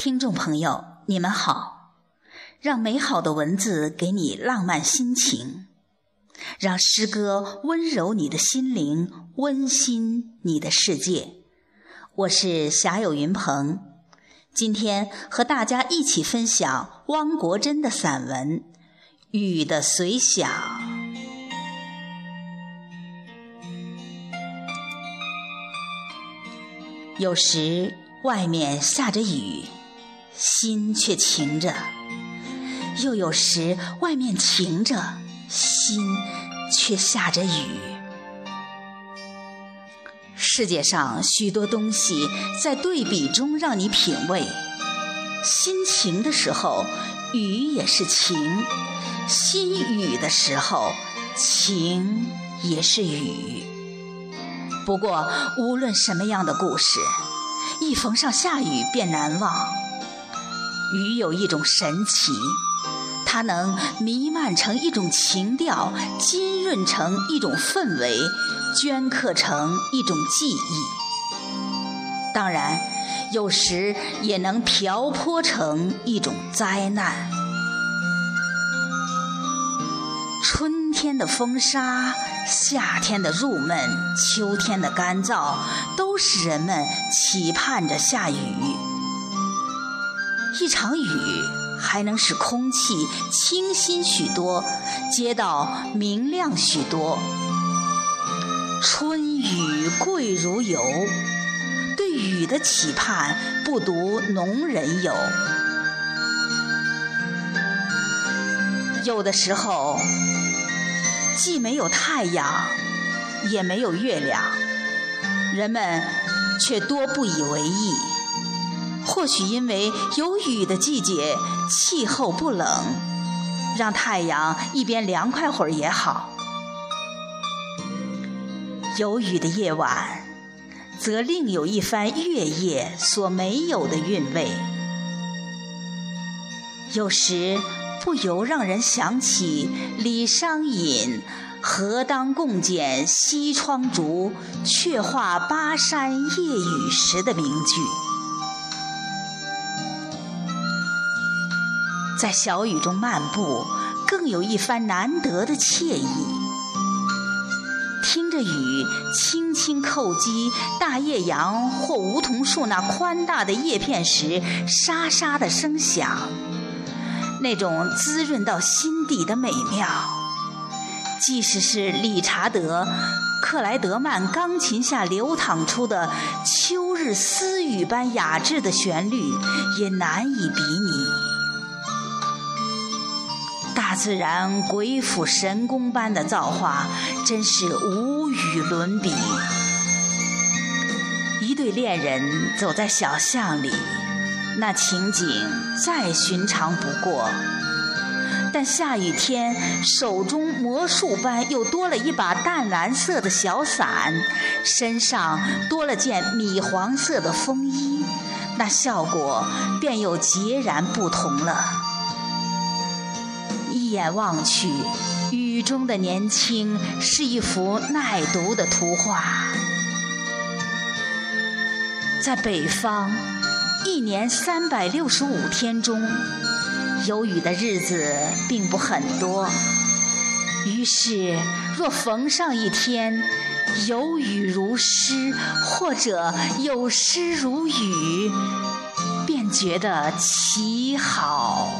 听众朋友，你们好，让美好的文字给你浪漫心情，让诗歌温柔你的心灵，温馨你的世界。我是霞有云鹏，今天和大家一起分享汪国真的散文《雨的随想》。有时外面下着雨。心却晴着，又有时外面晴着，心却下着雨。世界上许多东西在对比中让你品味。心晴的时候，雨也是晴；心雨的时候，晴也是雨。不过，无论什么样的故事，一逢上下雨便难忘。雨有一种神奇，它能弥漫成一种情调，浸润成一种氛围，镌刻成一种记忆。当然，有时也能瓢泼成一种灾难。春天的风沙，夏天的入闷，秋天的干燥，都使人们期盼着下雨。一场雨还能使空气清新许多，街道明亮许多。春雨贵如油，对雨的期盼不独农人有。有的时候，既没有太阳，也没有月亮，人们却多不以为意。或许因为有雨的季节，气候不冷，让太阳一边凉快会儿也好。有雨的夜晚，则另有一番月夜所没有的韵味。有时不由让人想起李商隐“何当共剪西窗烛，却话巴山夜雨时”的名句。在小雨中漫步，更有一番难得的惬意。听着雨轻轻叩击大叶杨或梧桐树那宽大的叶片时，沙沙的声响，那种滋润到心底的美妙，即使是理查德·克莱德曼钢琴下流淌出的秋日私语般雅致的旋律，也难以比拟。大自然鬼斧神工般的造化，真是无与伦比。一对恋人走在小巷里，那情景再寻常不过。但下雨天，手中魔术般又多了一把淡蓝色的小伞，身上多了件米黄色的风衣，那效果便又截然不同了。眼望去，雨中的年轻是一幅耐读的图画。在北方，一年三百六十五天中，有雨的日子并不很多。于是，若逢上一天有雨如诗，或者有诗如雨，便觉得奇好。